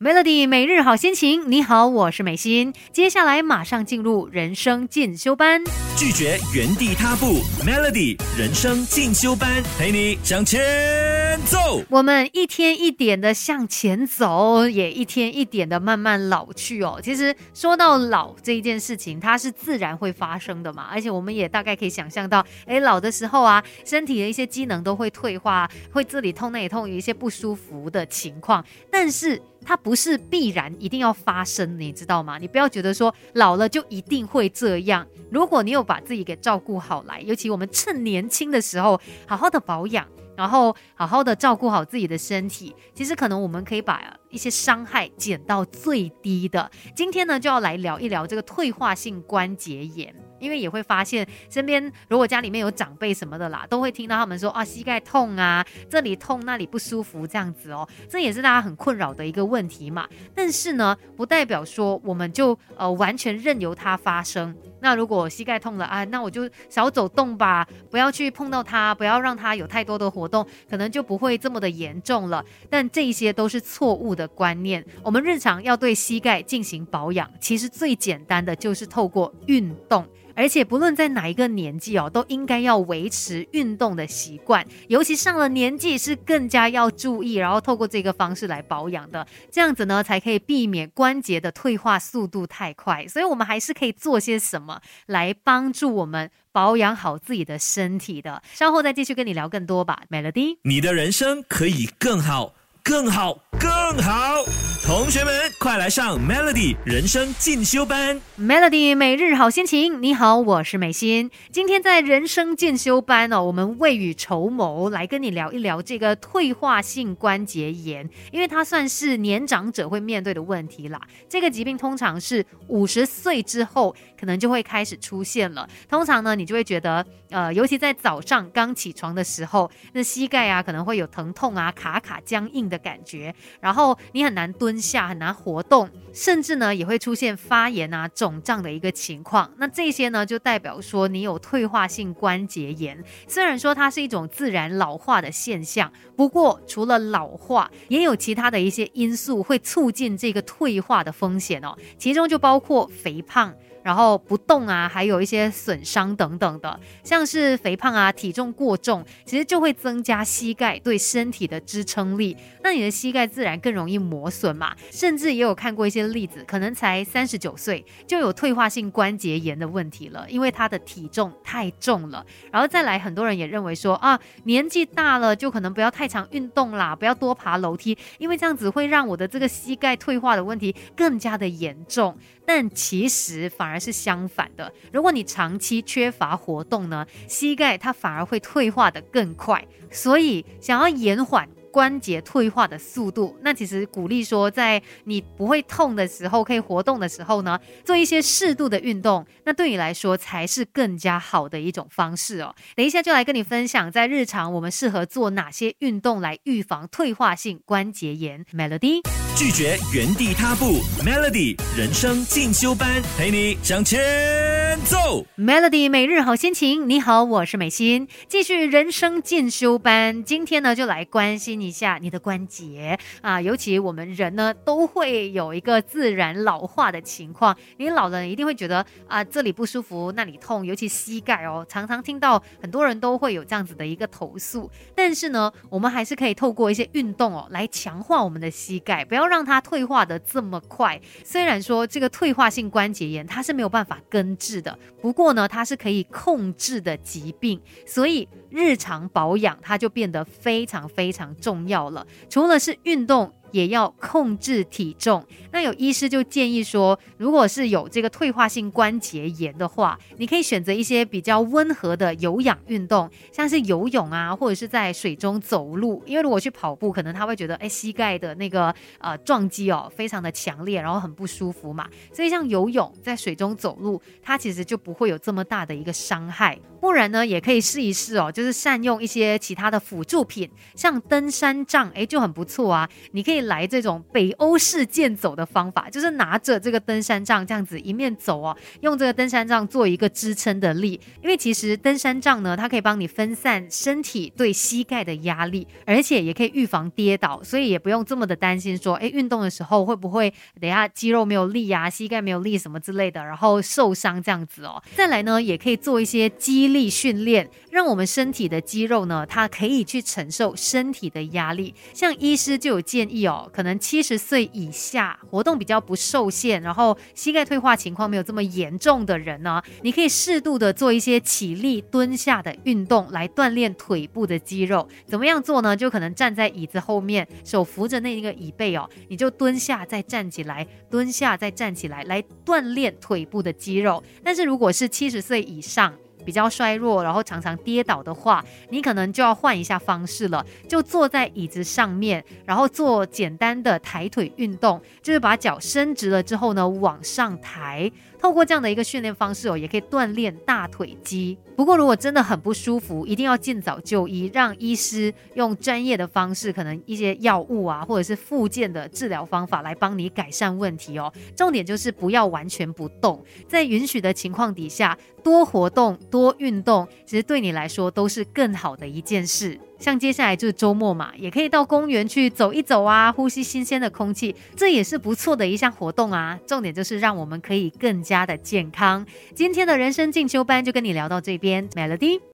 Melody 每日好心情，你好，我是美心。接下来马上进入人生进修班，拒绝原地踏步。Melody 人生进修班，陪你向前走。我们一天一点的向前走，也一天一点的慢慢老去哦。其实说到老这一件事情，它是自然会发生的嘛，而且我们也大概可以想象到，哎，老的时候啊，身体的一些机能都会退化，会这里痛那里痛，有一些不舒服的情况，但是。它不是必然一定要发生，你知道吗？你不要觉得说老了就一定会这样。如果你有把自己给照顾好来，尤其我们趁年轻的时候好好的保养，然后好好的照顾好自己的身体，其实可能我们可以把一些伤害减到最低的。今天呢，就要来聊一聊这个退化性关节炎。因为也会发现身边如果家里面有长辈什么的啦，都会听到他们说啊膝盖痛啊，这里痛那里不舒服这样子哦，这也是大家很困扰的一个问题嘛。但是呢，不代表说我们就呃完全任由它发生。那如果膝盖痛了啊，那我就少走动吧，不要去碰到它，不要让它有太多的活动，可能就不会这么的严重了。但这些都是错误的观念。我们日常要对膝盖进行保养，其实最简单的就是透过运动。而且不论在哪一个年纪哦，都应该要维持运动的习惯，尤其上了年纪是更加要注意，然后透过这个方式来保养的，这样子呢才可以避免关节的退化速度太快。所以，我们还是可以做些什么来帮助我们保养好自己的身体的。稍后再继续跟你聊更多吧，Melody。你的人生可以更好，更好，更好。同学们，快来上 Melody 人生进修班。Melody 每日好心情，你好，我是美心。今天在人生进修班哦，我们未雨绸缪，来跟你聊一聊这个退化性关节炎，因为它算是年长者会面对的问题啦。这个疾病通常是五十岁之后可能就会开始出现了。通常呢，你就会觉得，呃，尤其在早上刚起床的时候，那膝盖啊可能会有疼痛啊、卡卡僵硬的感觉，然后你很难蹲。下很难活动，甚至呢也会出现发炎啊、肿胀的一个情况。那这些呢就代表说你有退化性关节炎。虽然说它是一种自然老化的现象，不过除了老化，也有其他的一些因素会促进这个退化的风险哦。其中就包括肥胖。然后不动啊，还有一些损伤等等的，像是肥胖啊、体重过重，其实就会增加膝盖对身体的支撑力，那你的膝盖自然更容易磨损嘛。甚至也有看过一些例子，可能才三十九岁就有退化性关节炎的问题了，因为他的体重太重了。然后再来，很多人也认为说啊，年纪大了就可能不要太常运动啦，不要多爬楼梯，因为这样子会让我的这个膝盖退化的问题更加的严重。但其实反而是相反的，如果你长期缺乏活动呢，膝盖它反而会退化的更快，所以想要延缓。关节退化的速度，那其实鼓励说，在你不会痛的时候，可以活动的时候呢，做一些适度的运动，那对你来说才是更加好的一种方式哦。等一下就来跟你分享，在日常我们适合做哪些运动来预防退化性关节炎。Melody 拒绝原地踏步，Melody 人生进修班陪你向前 Melody 每日好心情，你好，我是美心，继续人生进修班，今天呢就来关心。一下你的关节啊，尤其我们人呢都会有一个自然老化的情况。你老了一定会觉得啊这里不舒服，那里痛，尤其膝盖哦，常常听到很多人都会有这样子的一个投诉。但是呢，我们还是可以透过一些运动哦来强化我们的膝盖，不要让它退化的这么快。虽然说这个退化性关节炎它是没有办法根治的，不过呢它是可以控制的疾病，所以日常保养它就变得非常非常重。要了，除了是运动。也要控制体重。那有医师就建议说，如果是有这个退化性关节炎的话，你可以选择一些比较温和的有氧运动，像是游泳啊，或者是在水中走路。因为如果去跑步，可能他会觉得，哎，膝盖的那个呃撞击哦，非常的强烈，然后很不舒服嘛。所以像游泳，在水中走路，它其实就不会有这么大的一个伤害。不然呢，也可以试一试哦，就是善用一些其他的辅助品，像登山杖，哎，就很不错啊。你可以。来这种北欧式健走的方法，就是拿着这个登山杖这样子一面走哦，用这个登山杖做一个支撑的力。因为其实登山杖呢，它可以帮你分散身体对膝盖的压力，而且也可以预防跌倒，所以也不用这么的担心说，哎，运动的时候会不会等下肌肉没有力呀，膝盖没有力什么之类的，然后受伤这样子哦。再来呢，也可以做一些肌力训练，让我们身体的肌肉呢，它可以去承受身体的压力。像医师就有建议，可能七十岁以下活动比较不受限，然后膝盖退化情况没有这么严重的人呢，你可以适度的做一些起立、蹲下的运动来锻炼腿部的肌肉。怎么样做呢？就可能站在椅子后面，手扶着那一个椅背哦，你就蹲下再站起来，蹲下再站起来，来锻炼腿部的肌肉。但是如果是七十岁以上，比较衰弱，然后常常跌倒的话，你可能就要换一下方式了，就坐在椅子上面，然后做简单的抬腿运动，就是把脚伸直了之后呢，往上抬。透过这样的一个训练方式哦，也可以锻炼大腿肌。不过如果真的很不舒服，一定要尽早就医，让医师用专业的方式，可能一些药物啊，或者是附件的治疗方法来帮你改善问题哦。重点就是不要完全不动，在允许的情况底下，多活动、多多运动，其实对你来说都是更好的一件事。像接下来就是周末嘛，也可以到公园去走一走啊，呼吸新鲜的空气，这也是不错的一项活动啊。重点就是让我们可以更加的健康。今天的人生进修班就跟你聊到这边，Melody。